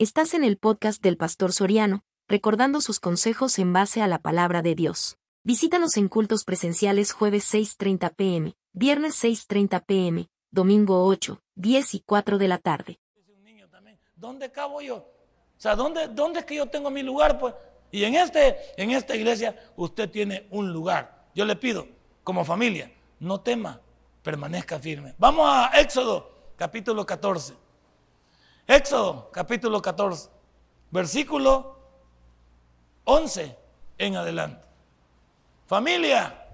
Estás en el podcast del Pastor Soriano, recordando sus consejos en base a la palabra de Dios. Visítanos en cultos presenciales jueves 6.30 pm, viernes 6.30 pm, domingo 8, 10 y 4 de la tarde. ¿Dónde cabo yo? O sea, ¿dónde, ¿dónde es que yo tengo mi lugar? Pues? Y en, este, en esta iglesia usted tiene un lugar. Yo le pido, como familia, no tema, permanezca firme. Vamos a Éxodo, capítulo 14. Éxodo capítulo 14, versículo 11 en adelante. Familia,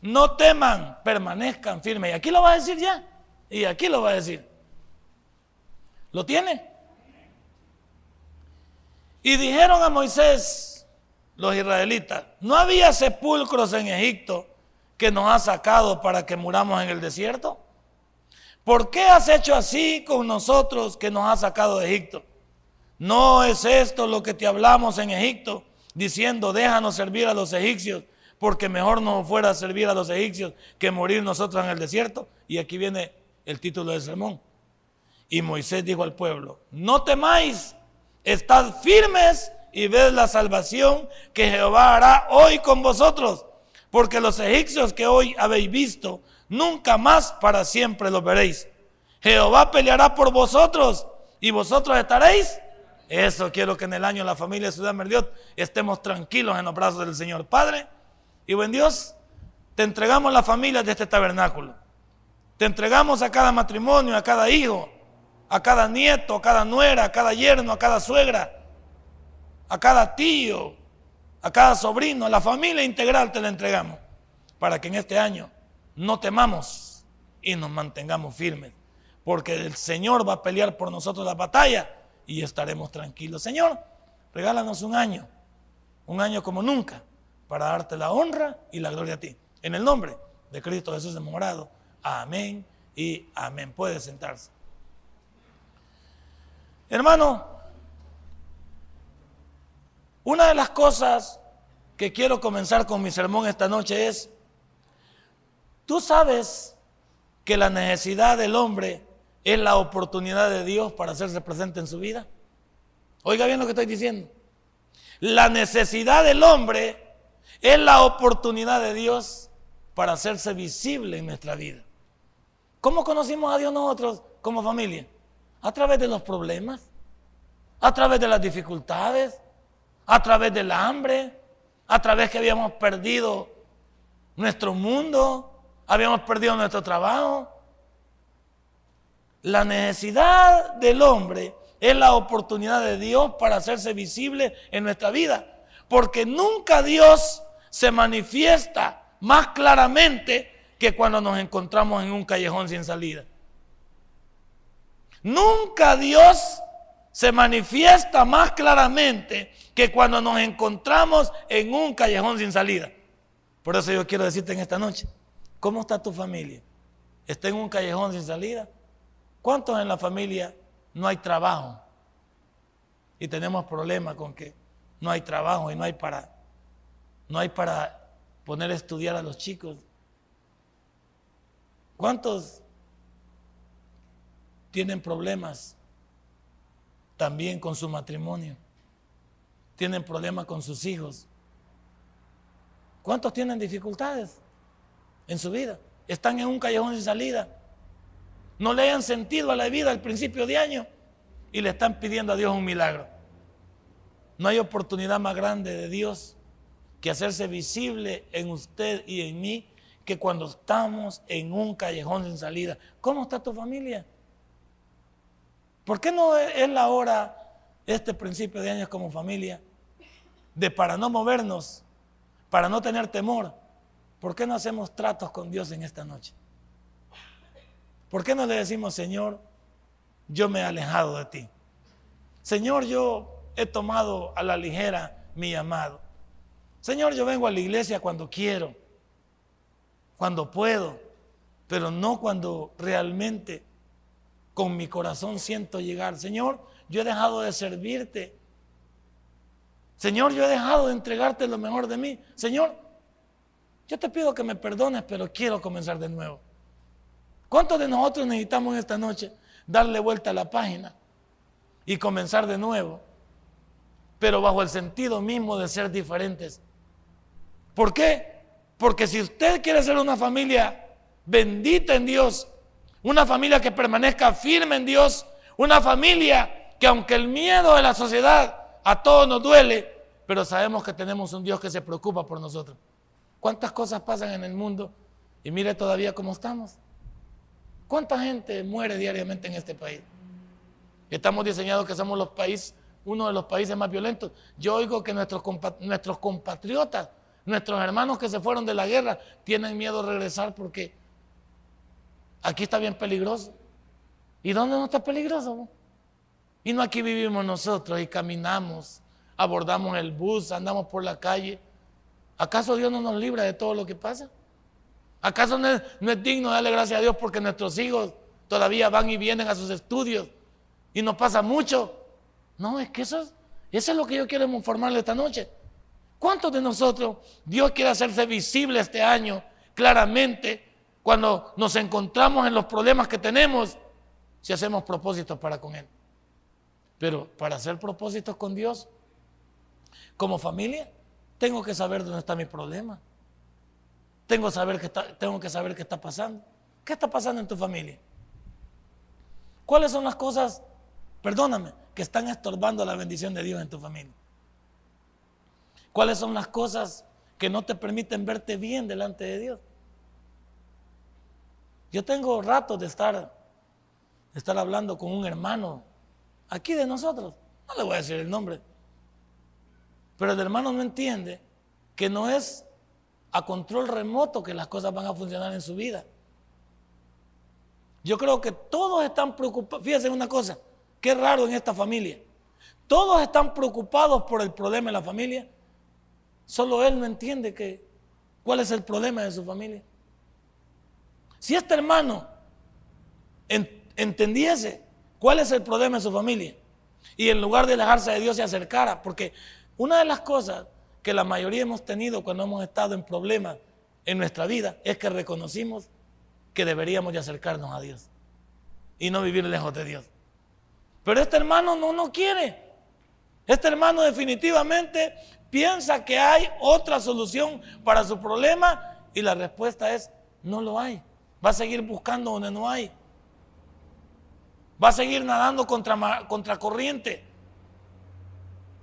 no teman, permanezcan firmes. Y aquí lo va a decir ya. Y aquí lo va a decir. ¿Lo tiene? Y dijeron a Moisés, los israelitas, no había sepulcros en Egipto que nos ha sacado para que muramos en el desierto. ¿Por qué has hecho así con nosotros que nos has sacado de Egipto? No es esto lo que te hablamos en Egipto, diciendo, déjanos servir a los egipcios, porque mejor nos fuera servir a los egipcios que morir nosotros en el desierto. Y aquí viene el título del sermón. Y Moisés dijo al pueblo, no temáis, estad firmes y ved la salvación que Jehová hará hoy con vosotros, porque los egipcios que hoy habéis visto, nunca más para siempre los veréis. Jehová peleará por vosotros y vosotros estaréis. Eso quiero que en el año la familia de Ciudad Merdiot estemos tranquilos en los brazos del Señor. Padre y buen Dios, te entregamos la familia de este tabernáculo. Te entregamos a cada matrimonio, a cada hijo, a cada nieto, a cada nuera, a cada yerno, a cada suegra, a cada tío, a cada sobrino, a la familia integral te la entregamos para que en este año no temamos y nos mantengamos firmes, porque el Señor va a pelear por nosotros la batalla y estaremos tranquilos. Señor, regálanos un año, un año como nunca, para darte la honra y la gloria a ti. En el nombre de Cristo Jesús morado. Amén y amén. Puede sentarse. Hermano, una de las cosas que quiero comenzar con mi sermón esta noche es Tú sabes que la necesidad del hombre es la oportunidad de Dios para hacerse presente en su vida. Oiga bien lo que estoy diciendo. La necesidad del hombre es la oportunidad de Dios para hacerse visible en nuestra vida. ¿Cómo conocimos a Dios nosotros como familia? A través de los problemas, a través de las dificultades, a través del hambre, a través que habíamos perdido nuestro mundo, habíamos perdido nuestro trabajo. La necesidad del hombre es la oportunidad de Dios para hacerse visible en nuestra vida. Porque nunca Dios se manifiesta más claramente que cuando nos encontramos en un callejón sin salida. Nunca Dios se manifiesta más claramente que cuando nos encontramos en un callejón sin salida. Por eso yo quiero decirte en esta noche, ¿Cómo está tu familia? ¿Está en un callejón sin salida? ¿Cuántos en la familia no hay trabajo? Y tenemos problemas con que no hay trabajo y no hay para no hay para poner a estudiar a los chicos. ¿Cuántos tienen problemas también con su matrimonio? Tienen problemas con sus hijos. ¿Cuántos tienen dificultades? En su vida. Están en un callejón sin salida. No le hayan sentido a la vida al principio de año y le están pidiendo a Dios un milagro. No hay oportunidad más grande de Dios que hacerse visible en usted y en mí que cuando estamos en un callejón sin salida. ¿Cómo está tu familia? ¿Por qué no es la hora, este principio de año como familia, de para no movernos, para no tener temor, ¿Por qué no hacemos tratos con Dios en esta noche? ¿Por qué no le decimos, Señor, yo me he alejado de ti? Señor, yo he tomado a la ligera mi llamado. Señor, yo vengo a la iglesia cuando quiero, cuando puedo, pero no cuando realmente con mi corazón siento llegar. Señor, yo he dejado de servirte. Señor, yo he dejado de entregarte lo mejor de mí. Señor, yo te pido que me perdones, pero quiero comenzar de nuevo. ¿Cuántos de nosotros necesitamos esta noche darle vuelta a la página y comenzar de nuevo, pero bajo el sentido mismo de ser diferentes. ¿Por qué? Porque si usted quiere ser una familia bendita en Dios, una familia que permanezca firme en Dios, una familia que aunque el miedo de la sociedad a todos nos duele, pero sabemos que tenemos un Dios que se preocupa por nosotros. ¿Cuántas cosas pasan en el mundo? Y mire todavía cómo estamos. ¿Cuánta gente muere diariamente en este país? Estamos diseñados que somos los países, uno de los países más violentos. Yo oigo que nuestros, nuestros compatriotas, nuestros hermanos que se fueron de la guerra, tienen miedo de regresar porque aquí está bien peligroso. ¿Y dónde no está peligroso? Y no aquí vivimos nosotros y caminamos, abordamos el bus, andamos por la calle ¿Acaso Dios no nos libra de todo lo que pasa? ¿Acaso no es, digno darle gracias a Dios porque nuestros hijos todavía van y vienen a sus estudios y nos pasa mucho? No, es que eso es, eso es lo que yo quiero informarle esta noche. ¿Cuántos de nosotros Dios quiere hacerse visible este año claramente cuando nos encontramos en los problemas que tenemos si hacemos propósitos para con Él? Pero para hacer propósitos con Dios, como familia, tengo que saber dónde está mi problema. Tengo, saber que tengo que saber qué está pasando. ¿Qué está pasando en tu familia? ¿Cuáles son las cosas, perdóname, que están estorbando la bendición de Dios en tu familia? ¿Cuáles son las cosas que no te permiten verte bien delante de Dios? Yo tengo ratos de estar, de estar hablando con un hermano aquí de nosotros. No le voy a decir el nombre pero el hermano no entiende que no es a control remoto que las cosas van a funcionar en su vida. Yo creo que todos están preocupados. Fíjense una cosa, qué raro en esta familia. Todos están preocupados por el problema de la familia. Solo él no entiende que, cuál es el problema de su familia. Si este hermano entendiese cuál es el problema de su familia y en lugar de alejarse de Dios se acercara, porque una de las cosas que la mayoría hemos tenido cuando hemos estado en problemas en nuestra vida es que reconocimos que deberíamos de acercarnos a Dios y no vivir lejos de Dios. Pero este hermano no no quiere. Este hermano definitivamente piensa que hay otra solución para su problema y la respuesta es no lo hay. Va a seguir buscando donde no hay. Va a seguir nadando contra, contra corriente.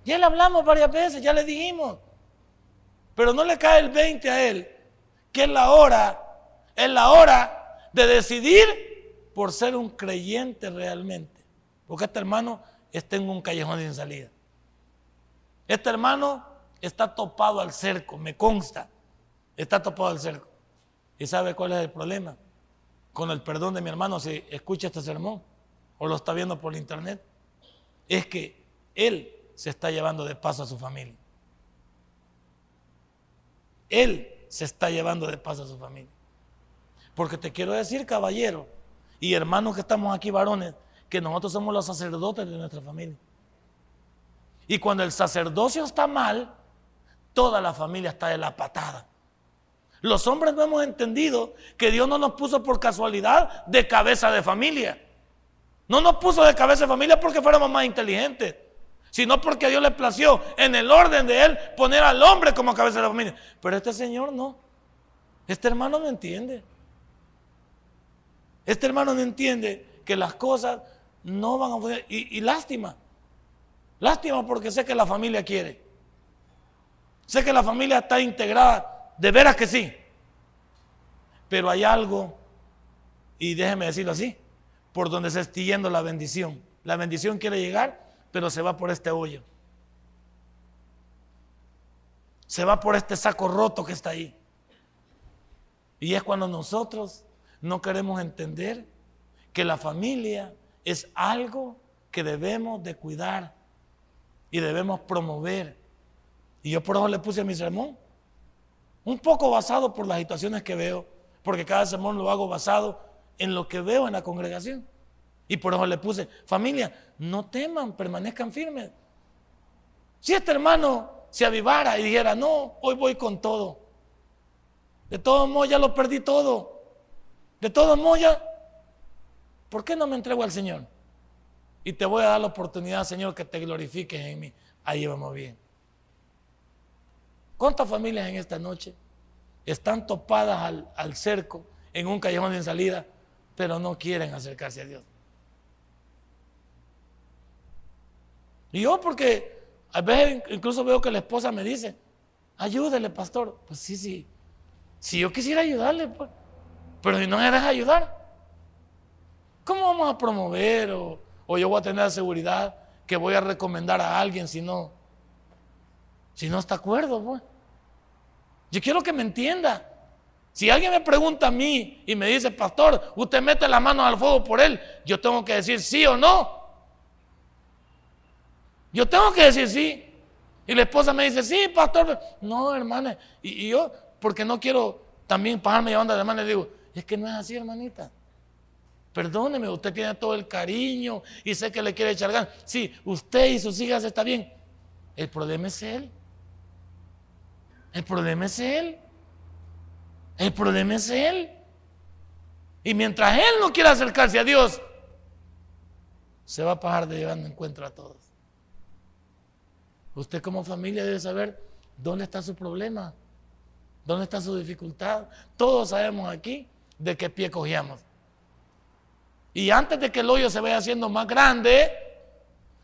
Ya le hablamos varias veces, ya le dijimos. Pero no le cae el 20 a él, que es la hora, es la hora de decidir por ser un creyente realmente. Porque este hermano está en un callejón sin salida. Este hermano está topado al cerco, me consta. Está topado al cerco. ¿Y sabe cuál es el problema? Con el perdón de mi hermano, si escucha este sermón o lo está viendo por internet, es que él se está llevando de paso a su familia. Él se está llevando de paso a su familia. Porque te quiero decir, caballero, y hermanos que estamos aquí, varones, que nosotros somos los sacerdotes de nuestra familia. Y cuando el sacerdocio está mal, toda la familia está de la patada. Los hombres no hemos entendido que Dios no nos puso por casualidad de cabeza de familia. No nos puso de cabeza de familia porque fuéramos más inteligentes sino porque Dios le plació en el orden de Él poner al hombre como cabeza de la familia. Pero este señor no. Este hermano no entiende. Este hermano no entiende que las cosas no van a funcionar. Y, y lástima. Lástima porque sé que la familia quiere. Sé que la familia está integrada. De veras que sí. Pero hay algo, y déjeme decirlo así, por donde se está yendo la bendición. La bendición quiere llegar pero se va por este hoyo. Se va por este saco roto que está ahí. Y es cuando nosotros no queremos entender que la familia es algo que debemos de cuidar y debemos promover. Y yo por eso le puse a mi sermón, un poco basado por las situaciones que veo, porque cada sermón lo hago basado en lo que veo en la congregación. Y por eso le puse, familia, no teman, permanezcan firmes. Si este hermano se avivara y dijera, no, hoy voy con todo. De todos modos ya lo perdí todo. De todos modos ya, ¿por qué no me entrego al Señor? y te voy a dar la oportunidad, Señor, que te glorifiques en mí. Ahí vamos bien. ¿Cuántas familias en esta noche están topadas al, al cerco en un callejón sin salida, pero no quieren acercarse a Dios? Y yo porque a veces incluso veo que la esposa me dice, ayúdele, pastor. Pues sí, sí. Si yo quisiera ayudarle, pues. Pero si no me deja ayudar, ¿cómo vamos a promover o, o yo voy a tener la seguridad que voy a recomendar a alguien si no, si no está acuerdo? Pues? Yo quiero que me entienda. Si alguien me pregunta a mí y me dice, pastor, usted mete la mano al fuego por él, yo tengo que decir sí o no. Yo tengo que decir sí. Y la esposa me dice, sí, pastor. No, hermana. Y, yo, porque no quiero también pasarme llevando a la hermana, le digo, es que no es así, hermanita. Perdóneme, usted tiene todo el cariño y sé que le quiere echar ganas. Sí, usted y sus hijas está bien. El problema es él. El problema es él. El problema es él. Y mientras él no quiera acercarse a Dios, se va a pasar de llevando encuentro a todos. Usted como familia debe saber dónde está su problema, dónde está su dificultad. Todos sabemos aquí de qué pie cogíamos. Y antes de que el hoyo se vaya haciendo más grande,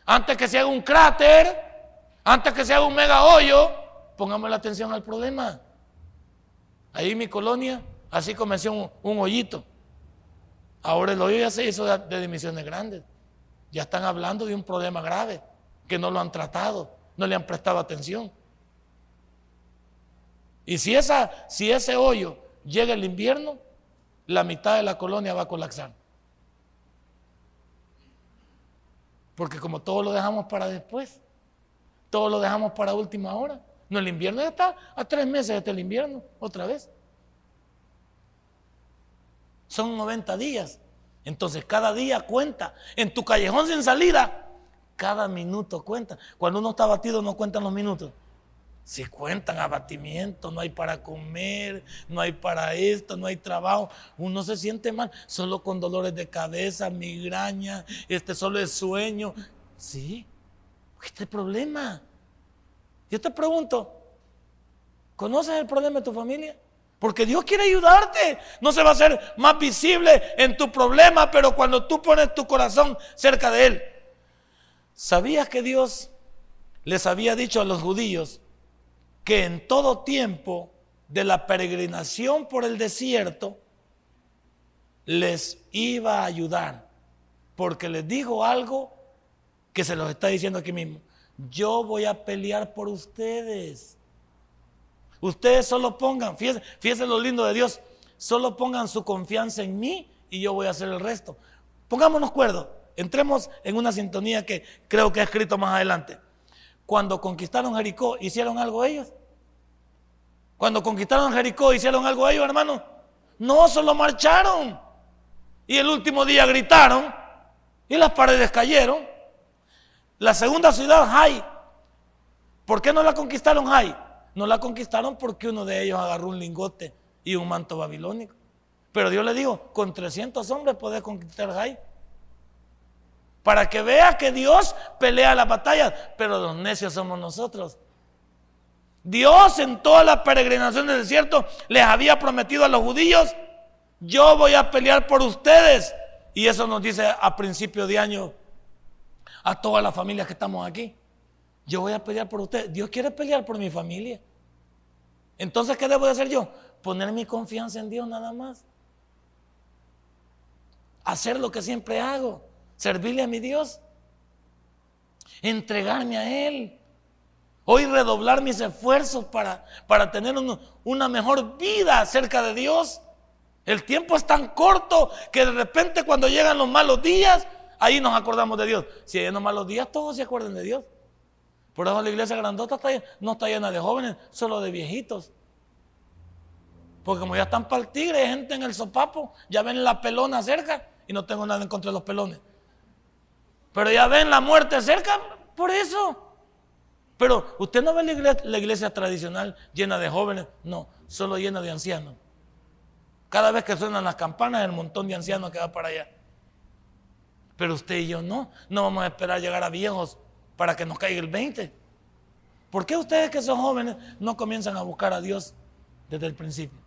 antes que se haga un cráter, antes que se haga un mega hoyo, pongamos la atención al problema. Ahí en mi colonia, así comenzó un, hoyito. Ahora el hoyo ya se hizo de, de dimensiones grandes. Ya están hablando de un problema grave, que no lo han tratado no le han prestado atención. Y si, esa, si ese hoyo llega el invierno, la mitad de la colonia va a colapsar. Porque como todo lo dejamos para después, todo lo dejamos para última hora. No, el invierno ya está a tres meses hasta el invierno, otra vez. Son 90 días. Entonces cada día cuenta. En tu callejón sin salida, cada minuto cuenta. Cuando uno está abatido no cuentan los minutos. Si cuentan abatimiento, no hay para comer, no hay para esto, no hay trabajo, uno se siente mal, solo con dolores de cabeza, migraña, este solo es sueño. Sí, este problema. Yo te pregunto, ¿conoces el problema de tu familia? Porque Dios quiere ayudarte. No se va a hacer más visible en tu problema, pero cuando tú pones tu corazón cerca de Él, ¿Sabías que Dios les había dicho a los judíos que en todo tiempo de la peregrinación por el desierto les iba a ayudar? Porque les dijo algo que se los está diciendo aquí mismo. Yo voy a pelear por ustedes. Ustedes solo pongan, fíjense, lo lindo de Dios, solo pongan su confianza en mí y yo voy a hacer el resto. Pongámonos cuerdos. Entremos en una sintonía que creo que he escrito más adelante. Cuando conquistaron Jericó, ¿hicieron algo ellos? Cuando conquistaron Jericó, ¿hicieron algo ellos, hermano? No, solo marcharon. Y el último día gritaron y las paredes cayeron. La segunda ciudad, Jai. ¿Por qué no la conquistaron Jai? No la conquistaron porque uno de ellos agarró un lingote y un manto babilónico. Pero Dios le dijo, con 300 hombres podés conquistar Jai para que vea que Dios pelea la batalla, pero los necios somos nosotros. Dios en toda la peregrinación del desierto les había prometido a los judíos, yo voy a pelear por ustedes. Y eso nos dice a principio de año a todas las familias que estamos aquí. Yo voy a pelear por ustedes. Dios quiere pelear por mi familia. Entonces, ¿qué debo de hacer yo? Poner mi confianza en Dios nada más. Hacer lo que siempre hago servirle a mi Dios, entregarme a Él. Hoy redoblar mis esfuerzos para, para tener una mejor vida cerca de Dios. El tiempo es tan corto que de repente cuando llegan los malos días, ahí nos acordamos de Dios. Si hay unos malos días, todos se acuerdan de Dios. Por eso la iglesia grandota no está llena de jóvenes, solo de viejitos. Porque como ya están para el tigre, hay gente en el sopapo, ya ven la pelona cerca y no tengo nada en contra de los pelones. Pero ya ven la muerte cerca por eso. Pero usted no ve la iglesia, tradicional llena de jóvenes, no, solo llena de ancianos. Cada vez que suenan las campanas, el montón de ancianos que va para allá. Pero usted y yo no. No vamos a esperar llegar a viejos para que nos caiga el 20. ¿Por qué ustedes que son jóvenes no comienzan a buscar a Dios desde el principio?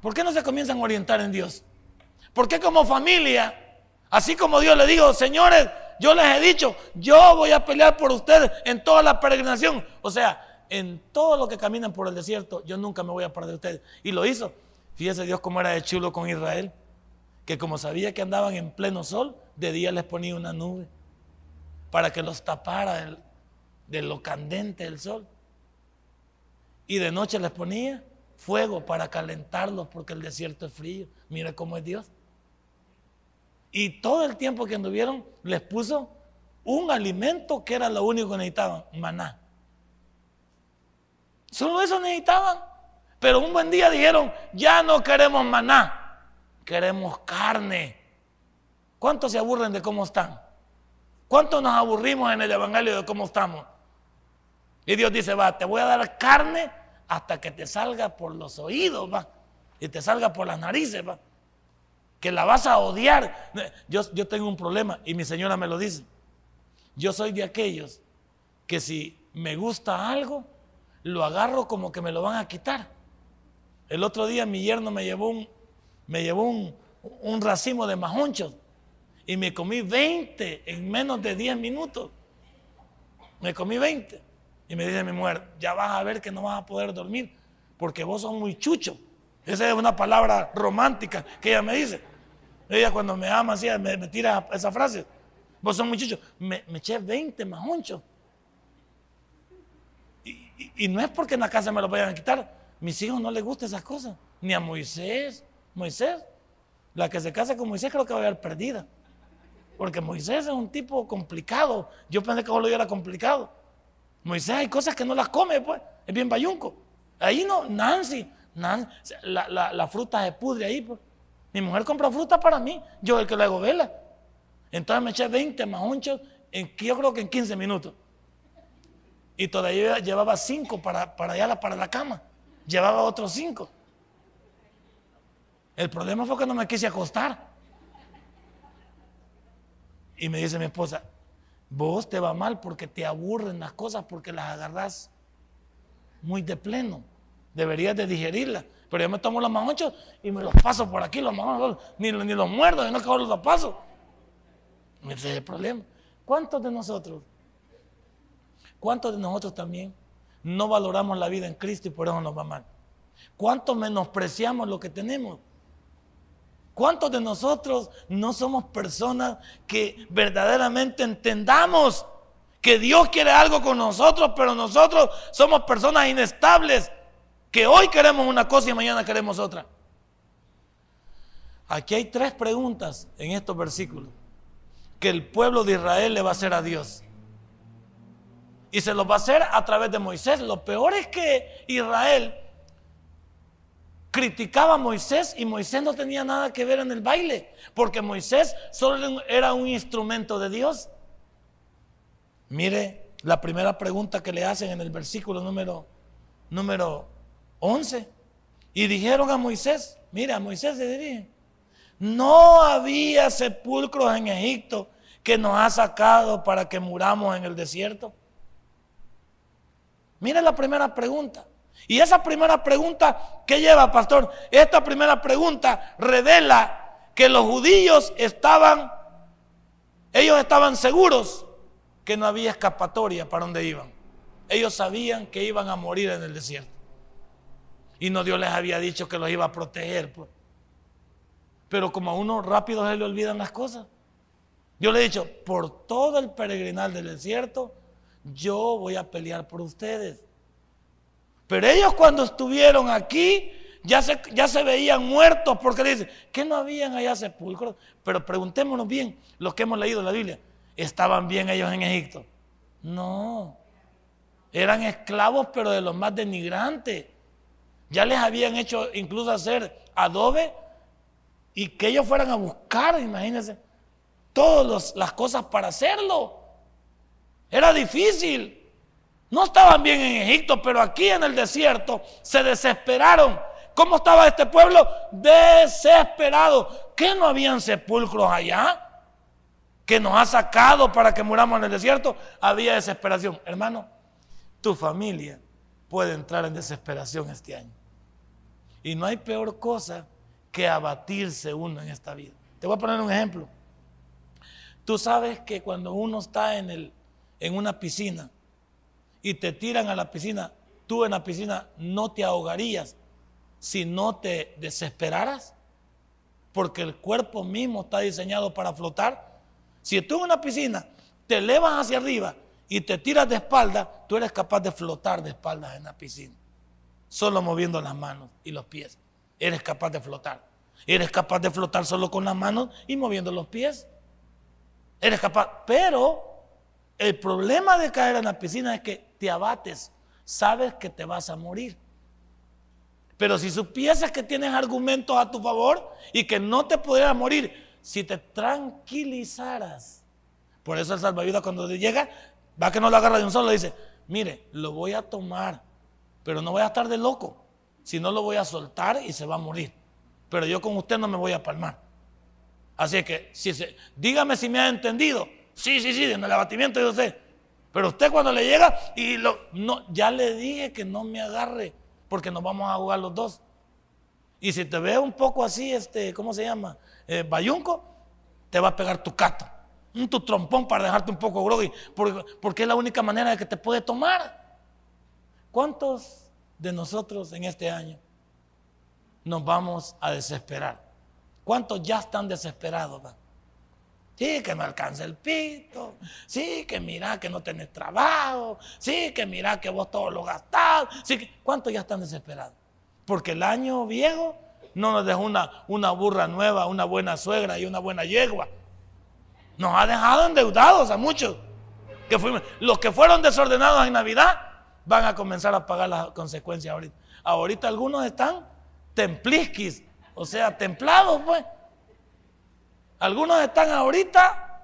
¿Por qué no se comienzan a orientar en Dios? ¿Por qué como familia, así como Dios le dijo, señores, yo les he dicho, yo voy a pelear por ustedes en toda la peregrinación? O sea, en todo lo que caminan por el desierto, yo nunca me voy a parar de ustedes. Y lo hizo. Fíjese Dios cómo era de chulo con Israel que como sabía que andaban en pleno sol, de día les ponía una nube para que los tapara de lo candente del sol. Y de noche les ponía fuego para calentarlos porque el desierto es frío. Mira cómo es Dios. Y todo el tiempo que anduvieron les puso un alimento que era lo único que necesitaban, maná. Solo eso necesitaban. Pero un buen día dijeron, ya no queremos maná queremos carne. ¿Cuántos se aburren de cómo están? ¿Cuántos nos aburrimos en el Evangelio de cómo estamos? Y Dios dice, va, te voy a dar carne hasta que te salga por los oídos, va. Y te salga por las narices, va. Que la vas a odiar. Yo, yo tengo un problema y mi señora me lo dice. Yo soy de aquellos que si me gusta algo, lo agarro como que me lo van a quitar. El otro día mi yerno me llevó un, me llevó un, racimo de majonchos y me comí 20 en menos de 10 minutos. Me comí 20. Y me dice mi mujer, ya vas a ver que no vas a poder dormir porque vos sos muy chucho. Esa es una palabra romántica que ella me dice. Ella cuando me ama así, me, tira esa frase. Vos sos muy chucho. Me, eché 20 majonchos. Y, y, no es porque en la casa me lo vayan a quitar. Mis hijos no les gustan esas cosas. Ni a Moisés, Moisés, la que se casa con Moisés creo que va a haber perdida. Porque Moisés es un tipo complicado. Yo pensé que lo era complicado. Moisés hay cosas que no las come, pues. Es bien bayunco. Ahí no, Nancy, la, fruta se pudre ahí, pues. Mi mujer compra fruta para mí, yo el que le hago vela. Entonces me eché 20 mahonchos, en, yo creo que en 15 minutos. Y todavía llevaba 5 para, para allá, para la cama. Llevaba otros 5. El problema fue que no me quise acostar. Y me dice mi esposa, vos te va mal porque te aburren las cosas, porque las agarras muy de pleno. Deberías de digerirlas. Pero yo me tomo los manchos y me los paso por aquí, los manchos, ni, ni los muerdo, no acabo los paso. Ese es el problema. ¿Cuántos de nosotros, cuántos de nosotros también no valoramos la vida en Cristo y por eso nos va mal? ¿Cuántos menospreciamos lo que tenemos? ¿Cuántos de nosotros no somos personas que verdaderamente entendamos que Dios quiere algo con nosotros, pero nosotros somos personas inestables, que hoy queremos una cosa y mañana queremos otra? Aquí hay tres preguntas en estos versículos que el pueblo de Israel le va a hacer a Dios. Y se los va a hacer a través de Moisés. Lo peor es que Israel criticaba a Moisés y Moisés no tenía nada que ver en el baile, porque Moisés solo era un instrumento de Dios. Mire la primera pregunta que le hacen en el versículo número, número 11. Y dijeron a Moisés, mira, a Moisés se dirige, no había sepulcros en Egipto que nos ha sacado para que muramos en el desierto. Mire la primera pregunta. Y esa primera pregunta, ¿qué lleva, pastor? Esta primera pregunta revela que los judíos estaban, ellos estaban seguros que no había escapatoria para donde iban. Ellos sabían que iban a morir en el desierto. Y no Dios les había dicho que los iba a proteger. Pues. Pero como a uno rápido se le olvidan las cosas. Yo le he dicho, por todo el peregrinal del desierto, yo voy a pelear por ustedes. Pero ellos cuando estuvieron aquí ya se, ya se veían muertos porque dicen que no habían allá sepulcros. Pero preguntémonos bien, los que hemos leído la Biblia, ¿estaban bien ellos en Egipto? No, eran esclavos pero de los más denigrantes. Ya les habían hecho incluso hacer adobe y que ellos fueran a buscar, imagínense, todas las cosas para hacerlo. Era difícil. No estaban bien en Egipto, pero aquí en el desierto se desesperaron ¿Cómo estaba este pueblo? Desesperado. ¿Qué no habían sepulcros allá? Que nos ha sacado para que muramos en el desierto. Había desesperación. Hermano, tu familia puede entrar en desesperación este año. Y no hay peor cosa que abatirse uno en esta vida. Te voy a poner un ejemplo. Tú sabes que cuando uno está en, el, en una piscina y te tiran a la piscina, tú en la piscina no te ahogarías si no te desesperaras, porque el cuerpo mismo está diseñado para flotar. Si tú en una piscina te elevas hacia arriba y te tiras de espalda, tú eres capaz de flotar de espaldas en la piscina, solo moviendo las manos y los pies. Eres capaz de flotar. Eres capaz de flotar solo con las manos y moviendo los pies. Eres capaz, pero el problema de caer en la piscina es que te abates, sabes que te vas a morir. Pero si supieses que tienes argumentos a tu favor y que no te pudieras morir, si te tranquilizaras. Por eso el salvavidas cuando llega, va que no lo agarra de un solo, dice, mire, lo voy a tomar, pero no voy a estar de loco. Si no lo voy a soltar y se va a morir. Pero yo con usted no me voy a palmar. Así que, dígame si me ha entendido. Sí, sí, sí, en el abatimiento yo sé. Pero usted cuando le llega y lo, no, ya le dije que no me agarre porque nos vamos a jugar los dos. Y si te ve un poco así, este, ¿cómo se llama? Eh, bayunco, te va a pegar tu cato, un tu trompón para dejarte un poco groggy, porque, es la única manera de que te puede tomar. ¿Cuántos de nosotros en este año nos vamos a desesperar? ¿Cuántos ya están desesperados? Sí, que me alcanza el pito. Sí, que mira que no tenés trabajo. Sí, que mira que vos todo lo gastás. Sí, ¿Cuántos ya están desesperados? Porque el año viejo no nos dejó una, una burra nueva, una buena suegra y una buena yegua. Nos ha dejado endeudados a muchos. Que fuimos, los que fueron desordenados en Navidad van a comenzar a pagar las consecuencias ahorita. Ahorita algunos están templisquis, o sea, templados, pues. Algunos están ahorita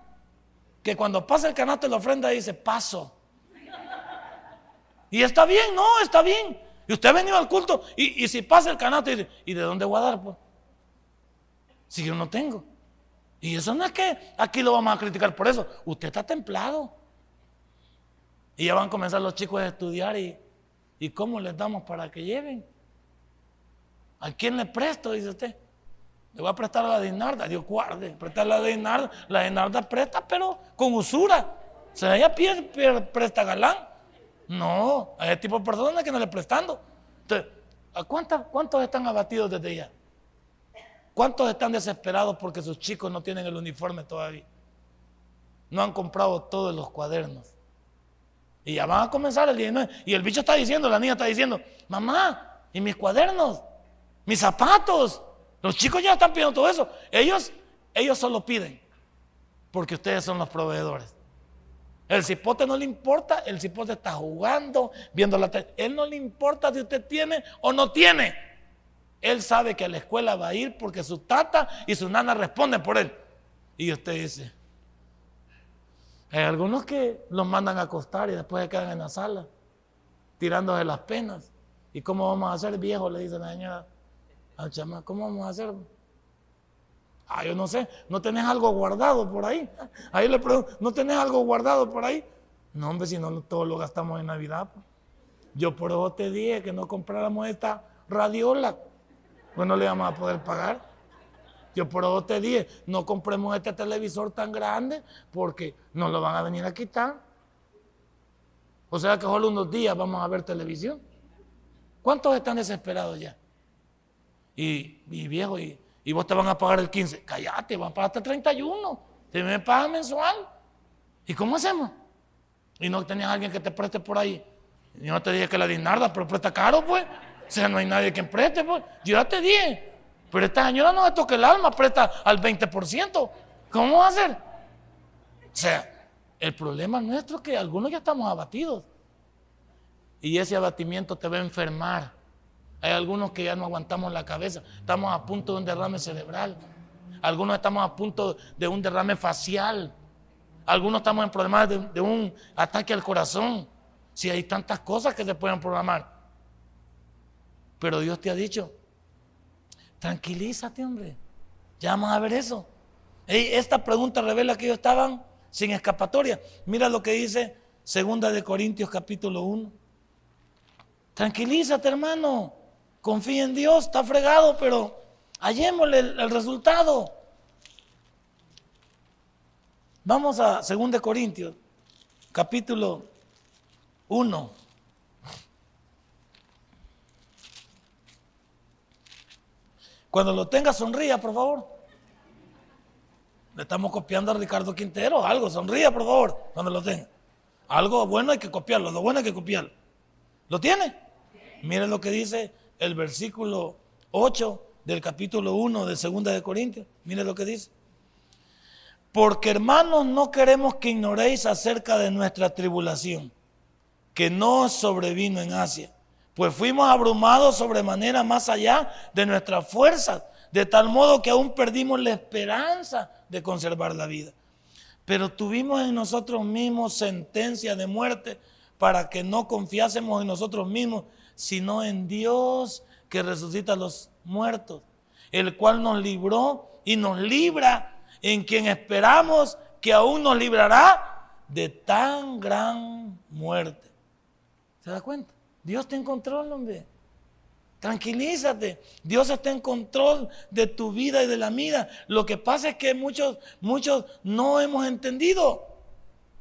que cuando pasa el canasto de la ofrenda dice, paso. Y está bien, no, está bien. Y usted ha venido al culto y, si pasa el canasto y dice, ¿y de dónde voy a dar? Pues? Si yo no tengo. Y eso no es que aquí lo vamos a criticar por eso. Usted está templado. Y ya van a comenzar los chicos a estudiar y, y cómo les damos para que lleven. ¿A quién le presto? Dice usted. Le voy a prestar a la Dinarda, Dios guarde, prestar a la Dinarda, la Dinarda presta, pero con usura. ¿Se ella presta galán? No, hay tipo de personas que no le prestando. Entonces, ¿cuántos están abatidos desde ya? ¿Cuántos están desesperados porque sus chicos no tienen el uniforme todavía? No han comprado todos los cuadernos. Y ya van a comenzar el 19. Y el bicho está diciendo, la niña está diciendo, mamá, ¿y mis cuadernos? ¿Mis zapatos? Los chicos ya están pidiendo todo eso. Ellos, ellos solo piden porque ustedes son los proveedores. El cipote no le importa, el cipote está jugando, viendo la tele. Él no le importa si usted tiene o no tiene. Él sabe que a la escuela va a ir porque su tata y su nana responden por él. Y usted dice, hay algunos que los mandan a acostar y después se quedan en la sala, tirándose las penas. ¿Y cómo vamos a hacer viejo? Le dice la señora. ¿cómo vamos a hacer? Ah, yo no sé, ¿no tenés algo guardado por ahí? Ahí le pregunto, ¿no tenés algo guardado por ahí? No, hombre, si no todo lo gastamos en Navidad. Pues. Yo por eso te dije que no compráramos esta radiola, pues no le vamos a poder pagar. Yo por eso te dije, no compremos este televisor tan grande porque nos lo van a venir a quitar. O sea que solo unos días vamos a ver televisión. ¿Cuántos están desesperados ya? y, viejo, y, vos te van a pagar el 15. Cállate, van a pagar hasta el 31. Te me pagan mensual. ¿Y cómo hacemos? Y no tenías alguien que te preste por ahí. Yo no te dije que la dinarda, pero presta caro, pues. O sea, no hay nadie que preste, pues. Yo ya te dije. Pero esta señora no me toca el alma, presta al 20%. ¿Cómo va a hacer? O sea, el problema nuestro es que algunos ya estamos abatidos. Y ese abatimiento te va a enfermar. Hay algunos que ya no aguantamos la cabeza. Estamos a punto de un derrame cerebral. Algunos estamos a punto de un derrame facial. Algunos estamos en problemas de, un ataque al corazón. Si hay tantas cosas que se pueden programar. Pero Dios te ha dicho Tranquilízate, hombre. Ya vamos a ver eso. esta pregunta revela que ellos estaban sin escapatoria. Mira lo que dice Segunda de Corintios capítulo 1. Tranquilízate, hermano. Confía en Dios. Está fregado, pero hallémosle el, resultado. Vamos a 2 Corintios, capítulo 1. Cuando lo tenga, sonría, por favor. Le estamos copiando a Ricardo Quintero, algo, sonría, por favor, cuando lo tenga. Algo bueno hay que copiarlo, lo bueno hay que copiarlo. ¿Lo tiene? Mire lo que dice el versículo 8 del capítulo 1 de Segunda de Corintios. Mire lo que dice. Porque hermanos, no queremos que ignoréis acerca de nuestra tribulación, que no sobrevino en Asia, pues fuimos abrumados sobremanera más allá de nuestras fuerzas, de tal modo que aún perdimos la esperanza de conservar la vida. Pero tuvimos en nosotros mismos sentencia de muerte para que no confiásemos en nosotros mismos, sino en Dios que resucita a los muertos, el cual nos libró y nos libra, en quien esperamos que aún nos librará de tan gran muerte. ¿Se da cuenta? Dios te en control, hombre. Tranquilízate. Dios está en control de tu vida y de la mía. Lo que pasa es que muchos, muchos no hemos entendido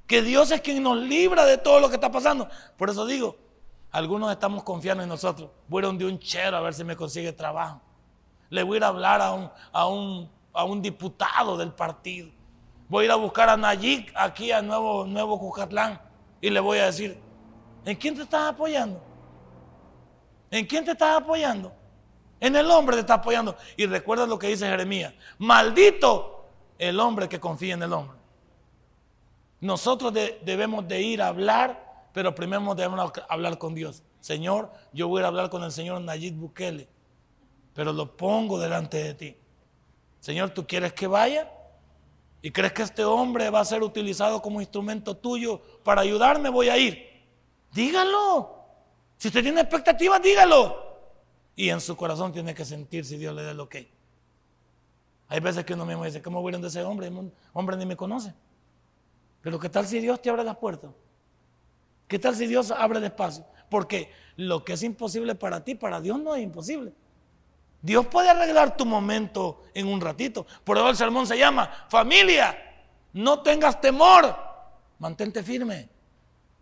que Dios es quien nos libra de todo lo que está pasando. Por eso digo, algunos estamos confiando en nosotros. Voy a ir a un chero a ver si me consigue trabajo. Le voy a ir a hablar a un, a un, a un diputado del partido. Voy a ir a buscar a Nayik aquí a Nuevo, Nuevo Cucatlán y le voy a decir, ¿en quién te estás apoyando? ¿En quién te estás apoyando? En el hombre te estás apoyando. Y recuerda lo que dice Jeremías. Maldito el hombre que confía en el hombre. Nosotros debemos de ir a hablar pero primero debemos hablar con Dios. Señor, yo voy a hablar con el Señor Nayib Bukele, pero lo pongo delante de ti. Señor, ¿tú quieres que vaya? ¿Y crees que este hombre va a ser utilizado como instrumento tuyo para ayudarme? Voy a ir. Dígalo. Si usted tiene expectativas, dígalo. Y en su corazón tiene que sentir si Dios le da el ok. Hay veces que uno mismo dice, ¿cómo voy a de ese hombre? hombre ni me conoce. Pero ¿qué tal si Dios te abre las puertas? ¿Qué tal si Dios abre despacio? Porque lo que es imposible para ti, para Dios no es imposible. Dios puede arreglar tu momento en un ratito. Por eso el sermón se llama, familia, no tengas temor, mantente firme.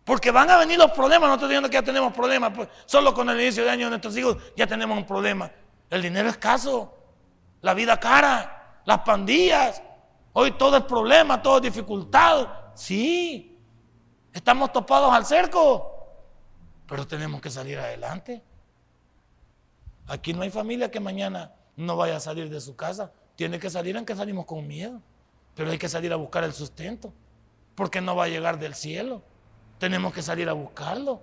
Porque van a venir los problemas, no estoy diciendo que ya tenemos problemas, pues solo con el inicio de año de nuestros hijos ya tenemos un problema. El dinero es escaso, la vida cara, las pandillas, hoy todo es problema, todo es dificultad. Sí, Estamos topados al cerco, pero tenemos que salir adelante. Aquí no hay familia que mañana no vaya a salir de su casa. Tiene que salir aunque salimos con miedo. Pero hay que salir a buscar el sustento, porque no va a llegar del cielo. Tenemos que salir a buscarlo.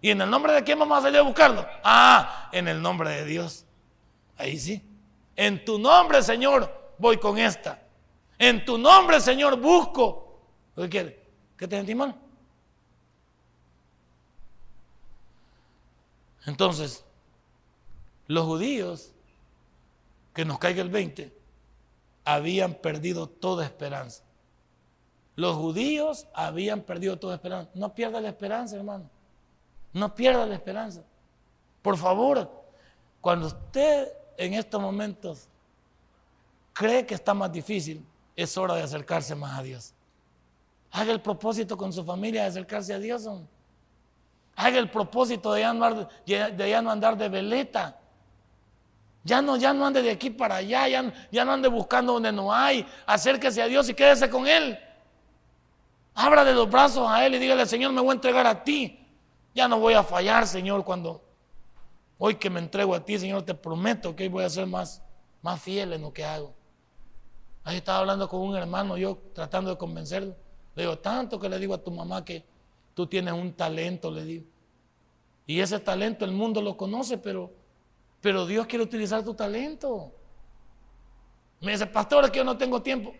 ¿Y en el nombre de quién vamos a salir a buscarlo? Ah, en el nombre de Dios. Ahí sí. En tu nombre, Señor, voy con esta. En tu nombre, Señor, busco. ¿Qué quiere? ¿Qué te timón? Entonces, los judíos, que nos caiga el 20, habían perdido toda esperanza. Los judíos habían perdido toda esperanza. No pierda la esperanza, hermano. No pierda la esperanza. Por favor, cuando usted en estos momentos cree que está más difícil, es hora de acercarse más a Dios. Haga el propósito con su familia de acercarse a Dios. Haga el propósito de ya, no andar, de ya no andar de veleta. Ya no, ya no ande de aquí para allá, ya, ya no ande buscando donde no hay. Acérquese a Dios y quédese con Él. Abra de los brazos a Él y dígale, Señor, me voy a entregar a ti. Ya no voy a fallar, Señor, cuando hoy que me entrego a ti, Señor, te prometo que hoy voy a ser más, más fiel en lo que hago. Ahí estaba hablando con un hermano, yo tratando de convencerlo. Le digo, tanto que le digo a tu mamá que tú tienes un talento, le digo. Y ese talento el mundo lo conoce, pero, pero Dios quiere utilizar tu talento. Me dice, pastor, es que yo no tengo tiempo.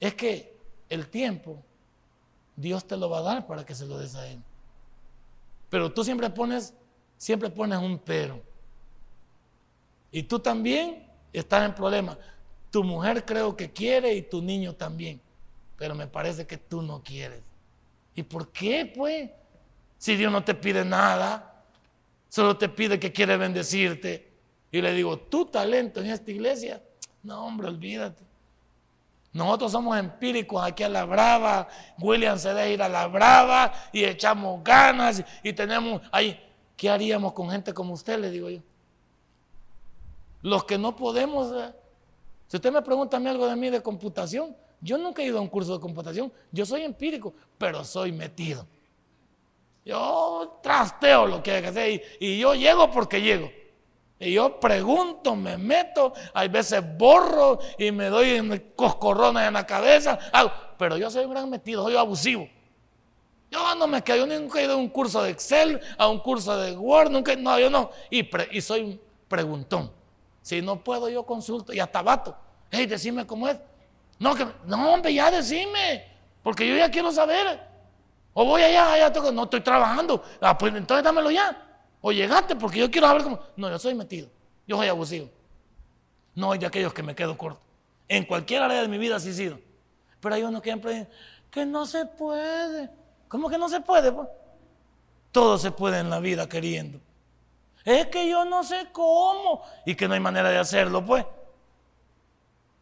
Es que el tiempo Dios te lo va a dar para que se lo des a Él. Pero tú siempre pones, siempre pones un pero. Y tú también estás en problemas. Tu mujer creo que quiere y tu niño también. Pero me parece que tú no quieres. ¿Y por qué, pues? Si Dios no te pide nada, solo te pide que quiere bendecirte. Y le digo, tu talento en esta iglesia, no, hombre, olvídate. Nosotros somos empíricos aquí a la brava. William se debe ir a la brava y echamos ganas y tenemos ahí. ¿Qué haríamos con gente como usted? Le digo yo. Los que no podemos. Eh, si usted me pregunta a algo de mí de computación, yo nunca he ido a un curso de computación. Yo soy empírico, pero soy metido. Yo trasteo lo que hay que hacer y yo llego porque llego. Y yo pregunto, me meto, hay veces borro y me doy coscorrones en la cabeza, pero yo soy un gran metido, soy abusivo. Yo no me quedo, yo nunca he ido a un curso de Excel, a un curso de Word, nunca, no, yo no. Y, soy preguntón. Si no puedo, yo consulto y hasta vato. Hey, decime cómo es. No, que, no, hombre, ya decime, porque yo ya quiero saber. O voy allá, allá, no estoy trabajando. Ah, pues entonces dámelo ya. O llegaste porque yo quiero saber cómo. No, yo soy metido. Yo soy abusivo. No de aquellos que me quedo corto. En cualquier área de mi vida así he sido. Pero hay unos que siempre que no se puede. ¿Cómo que no se puede? Pues? Todo se puede en la vida queriendo. Es que yo no sé cómo. Y que no hay manera de hacerlo, pues.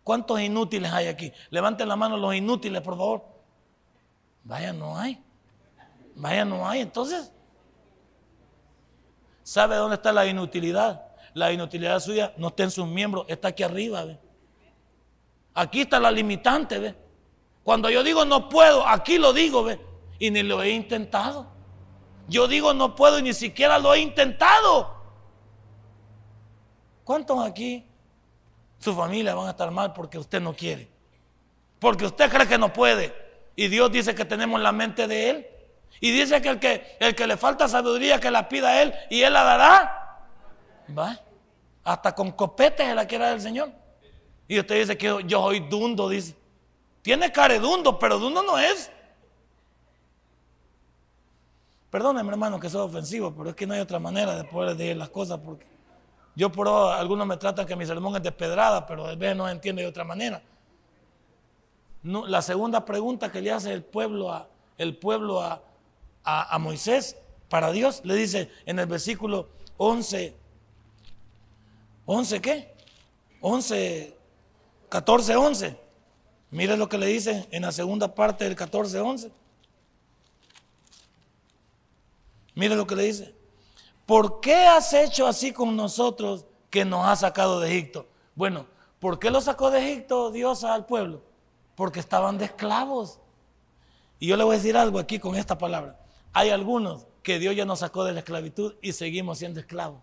¿Cuántos inútiles hay aquí? Levanten la mano los inútiles, por favor. Vaya, no hay. Vaya, no hay. Entonces, ¿Sabe dónde está la inutilidad? La inutilidad suya no está en sus miembros, está aquí arriba. ¿ve? Aquí está la limitante. ¿ve? Cuando yo digo no puedo, aquí lo digo, ¿ve? y ni lo he intentado. Yo digo no puedo y ni siquiera lo he intentado. ¿Cuántos aquí, su familia van a estar mal porque usted no quiere? Porque usted cree que no puede. Y Dios dice que tenemos la mente de Él. Y dice que el que, el que le falta sabiduría que la pida a él y él la dará. Va. Hasta con copetes se la quiera del Señor. Y usted dice que yo soy dundo, dice. Tiene cara de dundo, pero dundo no es. Perdóneme, hermano, que soy ofensivo, pero es que no hay otra manera de poder decir las cosas porque yo por algunos me tratan que mi sermón es de pedrada, pero a veces no entiende de otra manera. la segunda pregunta que le hace el pueblo a, el pueblo a, a, Moisés para Dios. Le dice en el versículo 11, 11 qué? 11, 14, 11. Mire lo que le dice en la segunda parte del 14, 11. Mire lo que le dice. ¿Por qué has hecho así con nosotros que nos has sacado de Egipto? Bueno, ¿por qué lo sacó de Egipto Dios al pueblo? Porque estaban de esclavos. Y yo le voy a decir algo aquí con esta palabra. Hay algunos que Dios ya nos sacó de la esclavitud y seguimos siendo esclavos.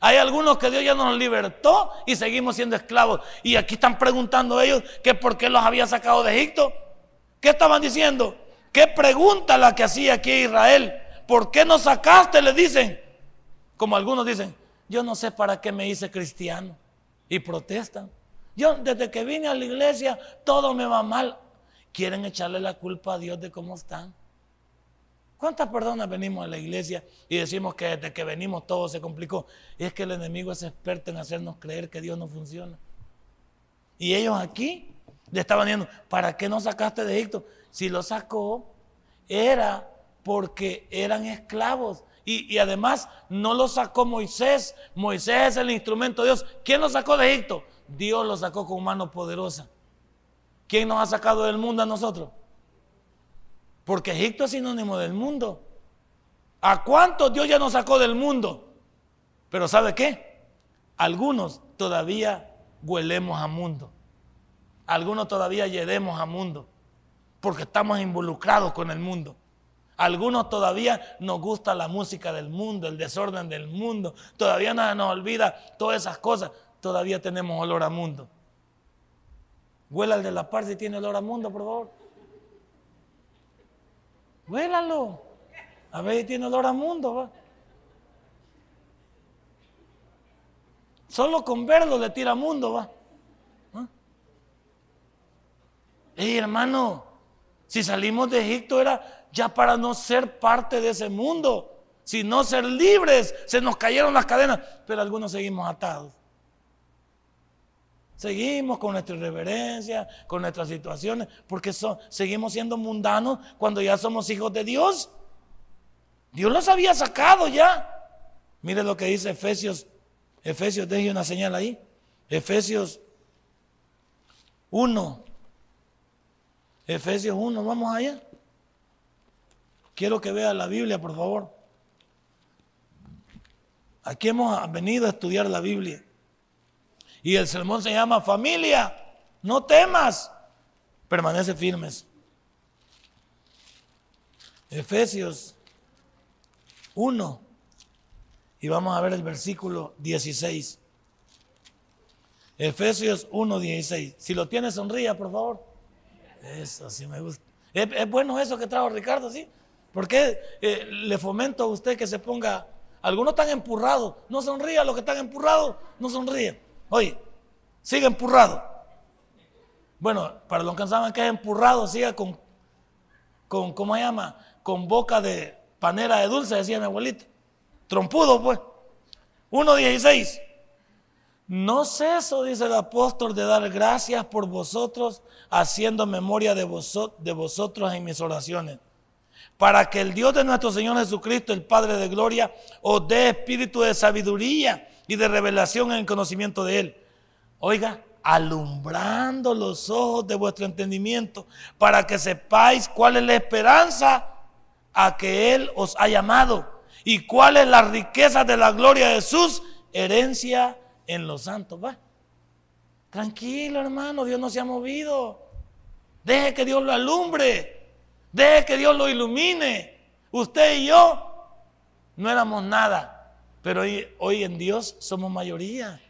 Hay algunos que Dios ya nos libertó y seguimos siendo esclavos. Y aquí están preguntando ellos que por qué los había sacado de Egipto. ¿Qué estaban diciendo? ¿Qué pregunta la que hacía aquí Israel? ¿Por qué nos sacaste? Le dicen. Como algunos dicen, yo no sé para qué me hice cristiano. Y protestan. Yo desde que vine a la iglesia todo me va mal. Quieren echarle la culpa a Dios de cómo están. ¿Cuántas personas venimos a la iglesia y decimos que desde que venimos todo se complicó? Y es que el enemigo es experto en hacernos creer que Dios no funciona. Y ellos aquí le estaban diciendo, ¿para qué no sacaste de Egipto? Si lo sacó, era porque eran esclavos. Y, y, además no lo sacó Moisés. Moisés es el instrumento de Dios. ¿Quién lo sacó de Egipto? Dios lo sacó con mano poderosa. ¿Quién nos ha sacado del mundo a nosotros? Porque Egipto es sinónimo del mundo. ¿A cuántos Dios ya nos sacó del mundo? Pero ¿sabe qué? Algunos todavía huelemos a mundo. Algunos todavía llegamos a mundo. Porque estamos involucrados con el mundo. Algunos todavía nos gusta la música del mundo, el desorden del mundo. Todavía no nos olvida todas esas cosas. Todavía tenemos olor a mundo. Huela el de la par si tiene olor a mundo, por favor. Huélalo. A ver si tiene olor a mundo. ¿va? Solo con verlo le tira mundo, va. ¿Ah? hermano, si salimos de Egipto era ya para no ser parte de ese mundo. sino ser libres. Se nos cayeron las cadenas, pero algunos seguimos atados. Seguimos con nuestra irreverencia, con nuestras situaciones, porque seguimos siendo mundanos cuando ya somos hijos de Dios. Dios los había sacado ya. Mire lo que dice Efesios. Efesios, deje una señal ahí. Efesios 1. Efesios 1, vamos allá. Quiero que vea la Biblia, por favor. Aquí hemos venido a estudiar la Biblia. Y el sermón se llama familia, no temas, permanece firmes. Efesios 1. Y vamos a ver el versículo 16. Efesios 1, 16. Si lo tiene, sonría, por favor. Eso sí me gusta. Es, bueno eso que trajo Ricardo, ¿sí? Porque eh, le fomento a usted que se ponga. Algunos están empurrados. No sonría, los que están empurrados, no sonríen. Oye, sigue empurrado. Bueno, para los que no saben que es empurrado, siga con, con, ¿cómo se llama? Con boca de panera de dulce, decía mi abuelito. Trompudo, pues. 1.16. No ceso, dice el apóstol, de dar gracias por vosotros, haciendo memoria de, de vosotros en mis oraciones. Para que el Dios de nuestro Señor Jesucristo, el Padre de Gloria, os dé espíritu de sabiduría y de revelación en el conocimiento de Él. Oiga, alumbrando los ojos de vuestro entendimiento, para que sepáis cuál es la esperanza a que Él os ha llamado y cuál es la riqueza de la gloria de sus herencia en los santos. Va. Tranquilo, hermano, Dios no se ha movido. Deje que Dios lo alumbre. Deje que Dios lo ilumine. Usted y yo no éramos nada, pero hoy, en Dios somos mayoría.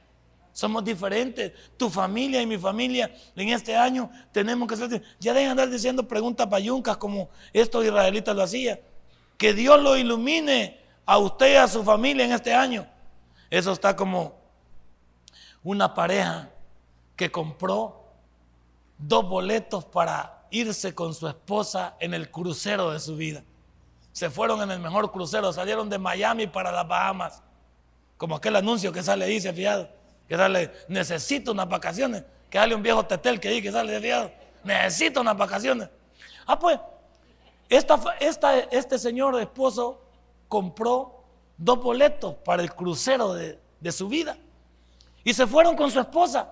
Somos diferentes. Tu familia y mi familia en este año tenemos que ser. Ya dejen de andar diciendo preguntas payuncas como estos israelitas lo hacían. Que Dios lo ilumine a usted y a su familia en este año. Eso está como una pareja que compró dos boletos para irse con su esposa en el crucero de su vida. Se fueron en el mejor crucero, salieron de Miami para las Bahamas. Como aquel anuncio que sale ahí, se. Que sale, necesito unas vacaciones. Que sale un viejo tetel que dice que sale de fiado. Necesito unas vacaciones. Ah, pues, esta, esta, este señor esposo compró dos boletos para el crucero de, su vida. Y se fueron con su esposa.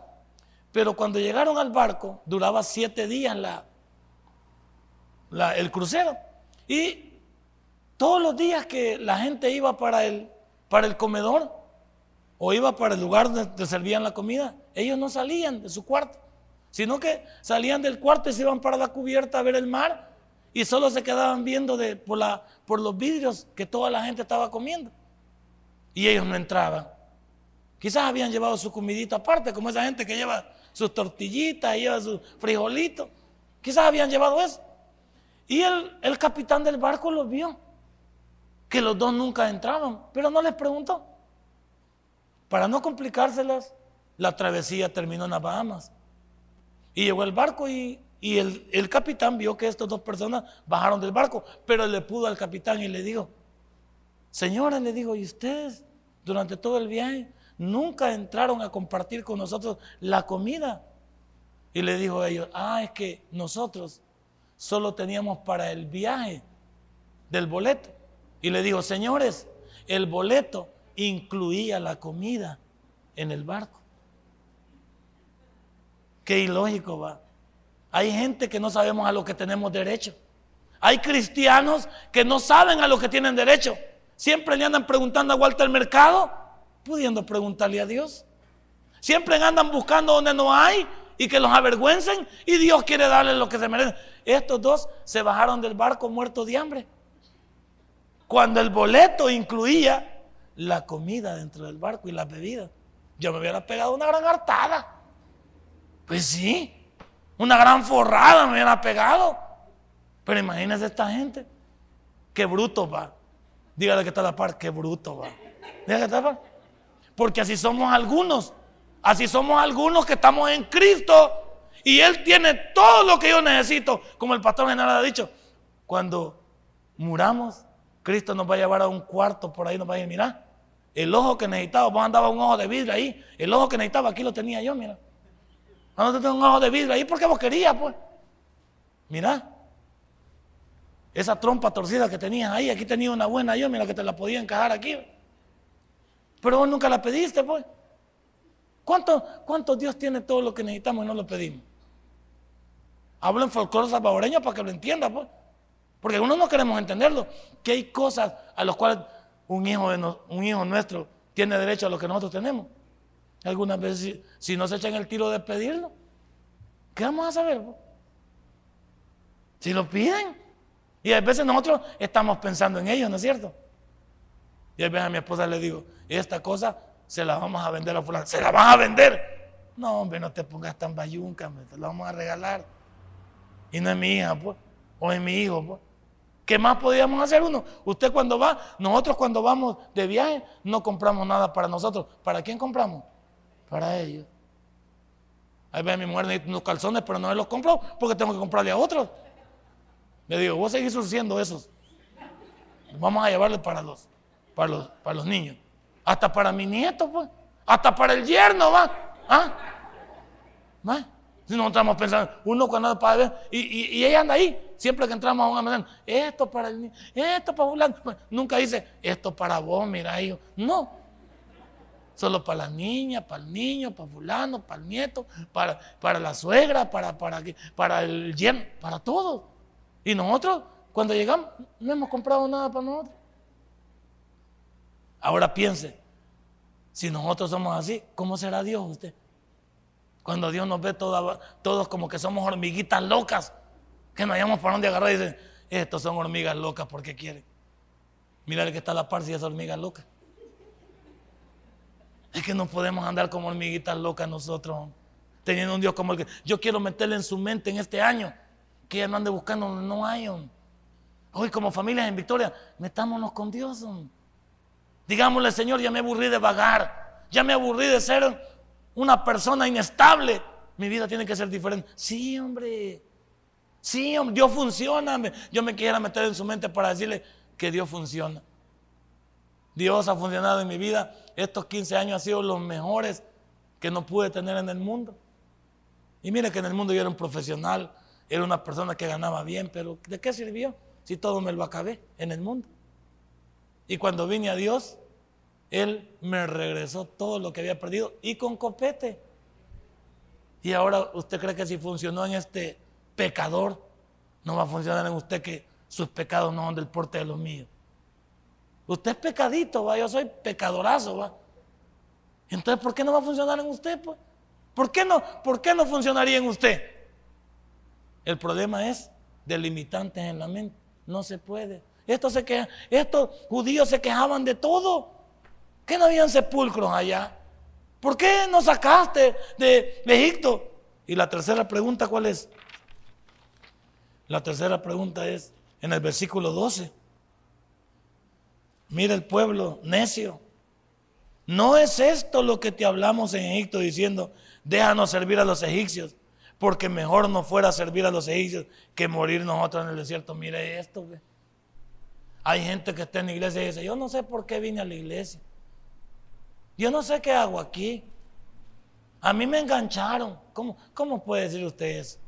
Pero cuando llegaron al barco, duraba siete días la, el crucero. Y todos los días que la gente iba para el, para el comedor o iba para el lugar donde servían la comida, ellos no salían de su cuarto, sino que salían del cuarto y se iban para la cubierta a ver el mar y solo se quedaban viendo de, por, los vidrios que toda la gente estaba comiendo. Y ellos no entraban. Quizás habían llevado su comidita aparte, como esa gente que lleva sus tortillitas, lleva sus frijolitos. Quizás habían llevado eso. Y el, el capitán del barco los vio, que los dos nunca entraban, pero no les preguntó. Para no complicárselas, la travesía terminó en las Bahamas. Y llegó el barco y el, capitán vio que estas dos personas bajaron del barco, pero le pudo al capitán y le dijo, señora, le dijo, ¿y ustedes durante todo el viaje nunca entraron a compartir con nosotros la comida? Y le dijo a ellos, ah, es que nosotros solo teníamos para el viaje del boleto. Y le dijo, señores, el boleto incluía la comida en el barco. Qué ilógico va. Hay gente que no sabemos a lo que tenemos derecho. Hay cristianos que no saben a lo que tienen derecho. Siempre le andan preguntando a Walter Mercado, pudiendo preguntarle a Dios. Siempre andan buscando donde no hay y que los avergüencen y Dios quiere darles lo que se merecen. Estos dos se bajaron del barco muertos de hambre. Cuando el boleto incluía la comida dentro del barco y las bebidas. Yo me hubiera pegado una gran hartada. Pues sí. Una gran forrada me hubiera pegado. Pero imagínese esta gente. Qué bruto va. Dígale que está la par, qué bruto va. Dígale que está la par. Porque así somos algunos. Así somos algunos que estamos en Cristo. Y Él tiene todo lo que yo necesito. Como el pastor general ha dicho. Cuando muramos, Cristo nos va a llevar a un cuarto por ahí, nos va a decir, mira, el ojo que necesitaba, vos andaba un ojo de vidrio ahí, el ojo que necesitaba aquí lo tenía yo, mira. No tengo un ojo de vidrio ahí porque vos querías, pues. Mira, esa trompa torcida que tenías ahí, aquí tenía una buena yo, mira que te la podía encajar aquí. Pero vos nunca la pediste, pues. ¿Cuánto, ¿Cuánto Dios tiene todo lo que necesitamos y no lo pedimos? Hablo en folclore salvadoreño para que lo entienda, pues. Porque algunos no queremos entenderlo. Que hay cosas a las cuales un hijo, un hijo nuestro tiene derecho a lo que nosotros tenemos. Algunas veces, si, si no se echan el tiro de pedirlo, ¿qué vamos a saber? Si lo piden. Y a veces nosotros estamos pensando en ellos, ¿no es cierto? Y a veces a mi esposa le digo, esta cosa se la vamos a vender a fulano. ¿Se la van a vender? No, hombre, no te pongas tan bayunca, te la vamos a regalar. Y no es mi hija, pues, o es mi hijo, pues. ¿Qué más podríamos hacer uno? Usted cuando va, nosotros cuando vamos de viaje no compramos nada para nosotros. ¿Para quién compramos? Para ellos. Ahí ve mi mujer unos calzones, pero no me los compro porque tengo que comprarle a otros. Le digo, vos seguís surciendo esos. Vamos a llevarle para los, para los, para los niños. Hasta para mi nieto, pues. Hasta para el yerno, va. ¿Ah? ¿Va? Si no estamos pensando, uno cuando para ver, y, y, ella anda ahí, siempre que entramos a un almacén, esto para el niño, esto para fulano. Pues, nunca dice, esto para vos, mira, hijo. No. Solo para la niña, para el niño, para fulano, para el nieto, para, para la suegra, para, para, para el yerno, para todos. Y nosotros, cuando llegamos, no hemos comprado nada para nosotros. Ahora piense, si nosotros somos así, ¿cómo será Dios usted? Cuando Dios nos ve todos como que somos hormiguitas locas, que no hayamos para dónde agarrar y dicen, estos son hormigas locas porque quieren. Mira que está la par si es hormiga loca. Es que no podemos andar como hormiguitas locas nosotros, teniendo un Dios como el que yo quiero meterle en su mente en este año que ella no ande buscando no hay. Hoy como familias en Victoria, metámonos con Dios. Digámosle, Señor, ya me aburrí de vagar, ya me aburrí de ser una persona inestable. Mi vida tiene que ser diferente. Sí, hombre. Sí, hombre, Dios funciona. Yo me quisiera meter en su mente para decirle que Dios funciona. Dios ha funcionado en mi vida. Estos 15 años han sido los mejores que no pude tener en el mundo. Y mire que en el mundo yo era un profesional, era una persona que ganaba bien, pero ¿de qué sirvió si todo me lo acabé en el mundo? Y cuando vine a Dios, Él me regresó todo lo que había perdido y con copete. Y ahora usted cree que si funcionó en este pecador, no va a funcionar en usted que sus pecados no son del porte de los míos. Usted es pecadito, va, yo soy pecadorazo, va. Entonces, ¿por qué no va a funcionar en usted? Pues? ¿Por qué no, por qué no funcionaría en usted? El problema es de limitantes en la mente. No se puede. Estos, se estos judíos se quejaban de todo. ¿Qué no habían sepulcros allá? ¿Por qué no sacaste de Egipto? Y la tercera pregunta, ¿cuál es? La tercera pregunta es en el versículo 12. Mira el pueblo necio. ¿No es esto lo que te hablamos en Egipto diciendo, déjanos servir a los egipcios? porque mejor no fuera servir a los egipcios que morir nosotros en el desierto. Mire esto. Hay gente que está en la iglesia y dice, yo no sé por qué vine a la iglesia. Yo no sé qué hago aquí. A mí me engancharon. ¿Cómo, cómo puede decir usted eso?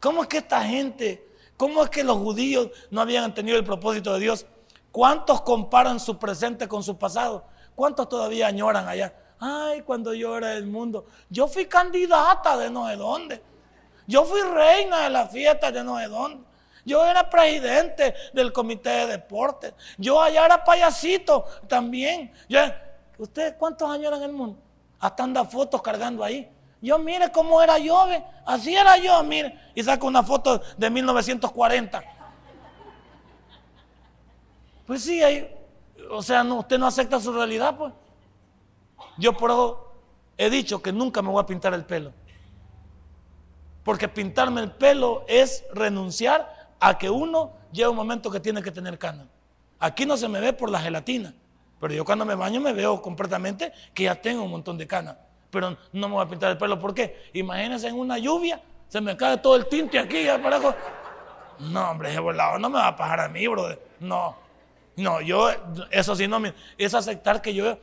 ¿Cómo es que esta gente, cómo es que los judíos no habían tenido el propósito de Dios? ¿Cuántos comparan su presente con su pasado? ¿Cuántos todavía añoran allá? Ay, cuando yo era del mundo. Yo fui candidata de no sé dónde. Yo fui reina de la fiesta de no sé dónde. Yo era presidente del comité de deportes. Yo allá era payasito también. ¿Usted cuántos años era en el mundo? Hasta anda fotos cargando ahí. Yo mire cómo era yo, así era yo, mire. Y saco una foto de 1940. Pues sí, ahí, o sea, usted no acepta su realidad, pues. Yo por eso he dicho que nunca me voy a pintar el pelo. Porque pintarme el pelo es renunciar a que uno llegue un momento que tiene que tener cana. Aquí no se me ve por la gelatina, pero yo cuando me baño me veo completamente que ya tengo un montón de cana. Pero no me voy a pintar el pelo. ¿Por qué? Imagínense en una lluvia, se me cae todo el tinte aquí. No, hombre, ese volado no me va a pagar a mí, brother. No, no, yo, eso sí, no, es aceptar que yo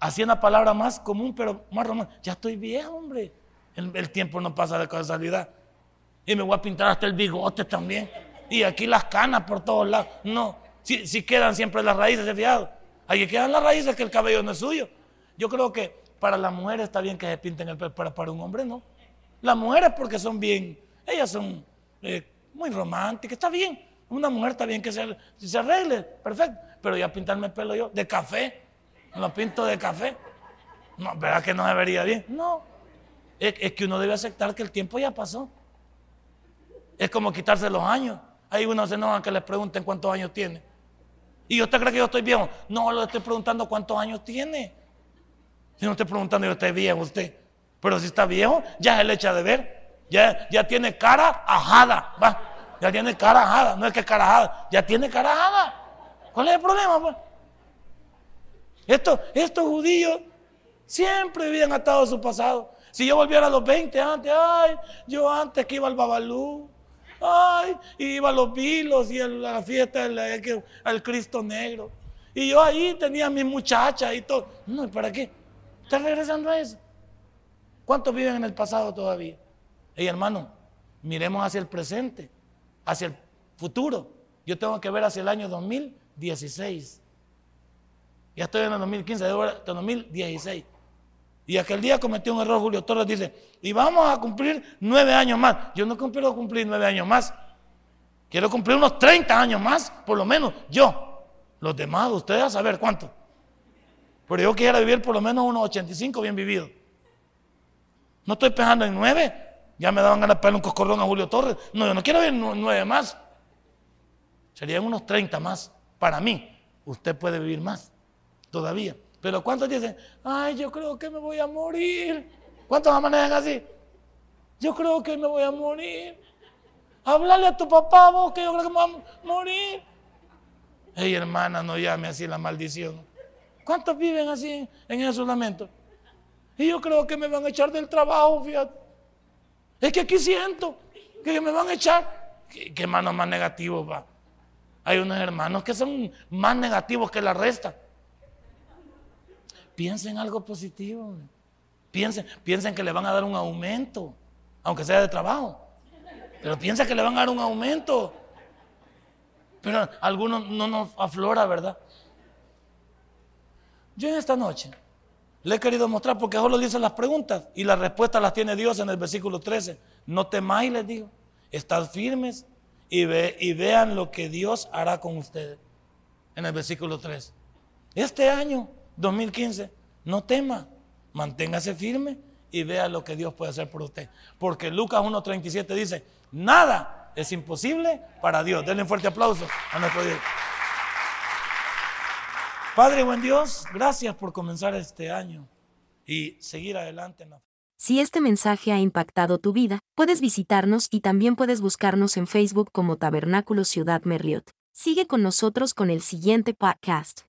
hacía una palabra más común, pero más romántica. Ya estoy viejo, hombre. El, tiempo no pasa de casualidad. Y me voy a pintar hasta el bigote también. Y aquí las canas por todos lados. No, si, quedan siempre las raíces, ¿se fijado? Ahí quedan las raíces que el cabello no es suyo. Yo creo que para las mujeres está bien que se pinten el pelo, para, para un hombre no. Las mujeres porque son bien, ellas son eh, muy románticas, está bien. Una mujer está bien que se, se arregle, perfecto. Pero ya pintarme el pelo yo de café, lo pinto de café. No, ¿verdad que no se vería bien? No. Es, que uno debe aceptar que el tiempo ya pasó. Es como quitarse los años. Hay unos se enojan que les pregunten cuántos años tiene. ¿Y usted cree que yo estoy viejo? No, le estoy preguntando cuántos años tiene. Si no estoy preguntando, yo estoy viejo usted. Pero si está viejo, ya se le echa de ver. Ya, ya tiene cara ajada. Va. Ya tiene cara ajada. No es que cara ajada. Ya tiene cara ajada. ¿Cuál es el problema? Pues? estos judíos siempre vivían atados a su pasado. Si yo volviera a los 20 antes, ay, yo antes que iba al Babalú, ay, iba a los vilos y a la fiesta del Cristo Negro. Y yo ahí tenía a mi muchacha y todo. No, ¿para qué? ¿Estás regresando a eso? ¿Cuántos viven en el pasado todavía? Hey, hermano, miremos hacia el presente, hacia el futuro. Yo tengo que ver hacia el año 2016. Ya estoy en el 2015, debo ver hasta 2016. Y aquel día cometió un error Julio Torres, dice, y vamos a cumplir nueve años más. Yo no quiero cumplir nueve años más. Quiero cumplir unos 30 años más, por lo menos yo. Los demás, ustedes a saber cuánto. Pero yo quisiera vivir por lo menos unos 85 bien vividos. No estoy pensando en nueve. Ya me daban ganas de pegarle un coscorrón a Julio Torres. No, yo no quiero vivir nueve más. Serían unos 30 más. Para mí, usted puede vivir más todavía. Pero ¿cuántos dicen, ay, yo creo que me voy a morir? ¿Cuántos manejan así? Yo creo que me voy a morir. Háblale a tu papá vos que yo creo que me voy a morir. Ey, hermana, no llame así la maldición. ¿Cuántos viven así en esos lamentos? Y yo creo que me van a echar del trabajo, fíjate. Es que aquí siento que me van a echar. ¿Qué, qué hermanos más negativos va? Hay unos hermanos que son más negativos que la resta. Piensen algo positivo. Piensen, piensen que le van a dar un aumento, aunque sea de trabajo. Pero piensen que le van a dar un aumento. Pero algunos no nos aflora, ¿verdad? Yo en esta noche le he querido mostrar porque solo dicen las preguntas y las respuestas las tiene Dios en el versículo 13. No temáis, les digo. Estad firmes y, ve, y vean lo que Dios hará con ustedes. En el versículo 3. Este año 2015, no tema, manténgase firme y vea lo que Dios puede hacer por usted. Porque Lucas 1.37 dice, nada es imposible para Dios. Denle un fuerte aplauso a nuestro Dios. Padre, buen Dios, gracias por comenzar este año y seguir adelante en Si este mensaje ha impactado tu vida, puedes visitarnos y también puedes buscarnos en Facebook como Tabernáculo Ciudad Merliot. Sigue con nosotros con el siguiente podcast.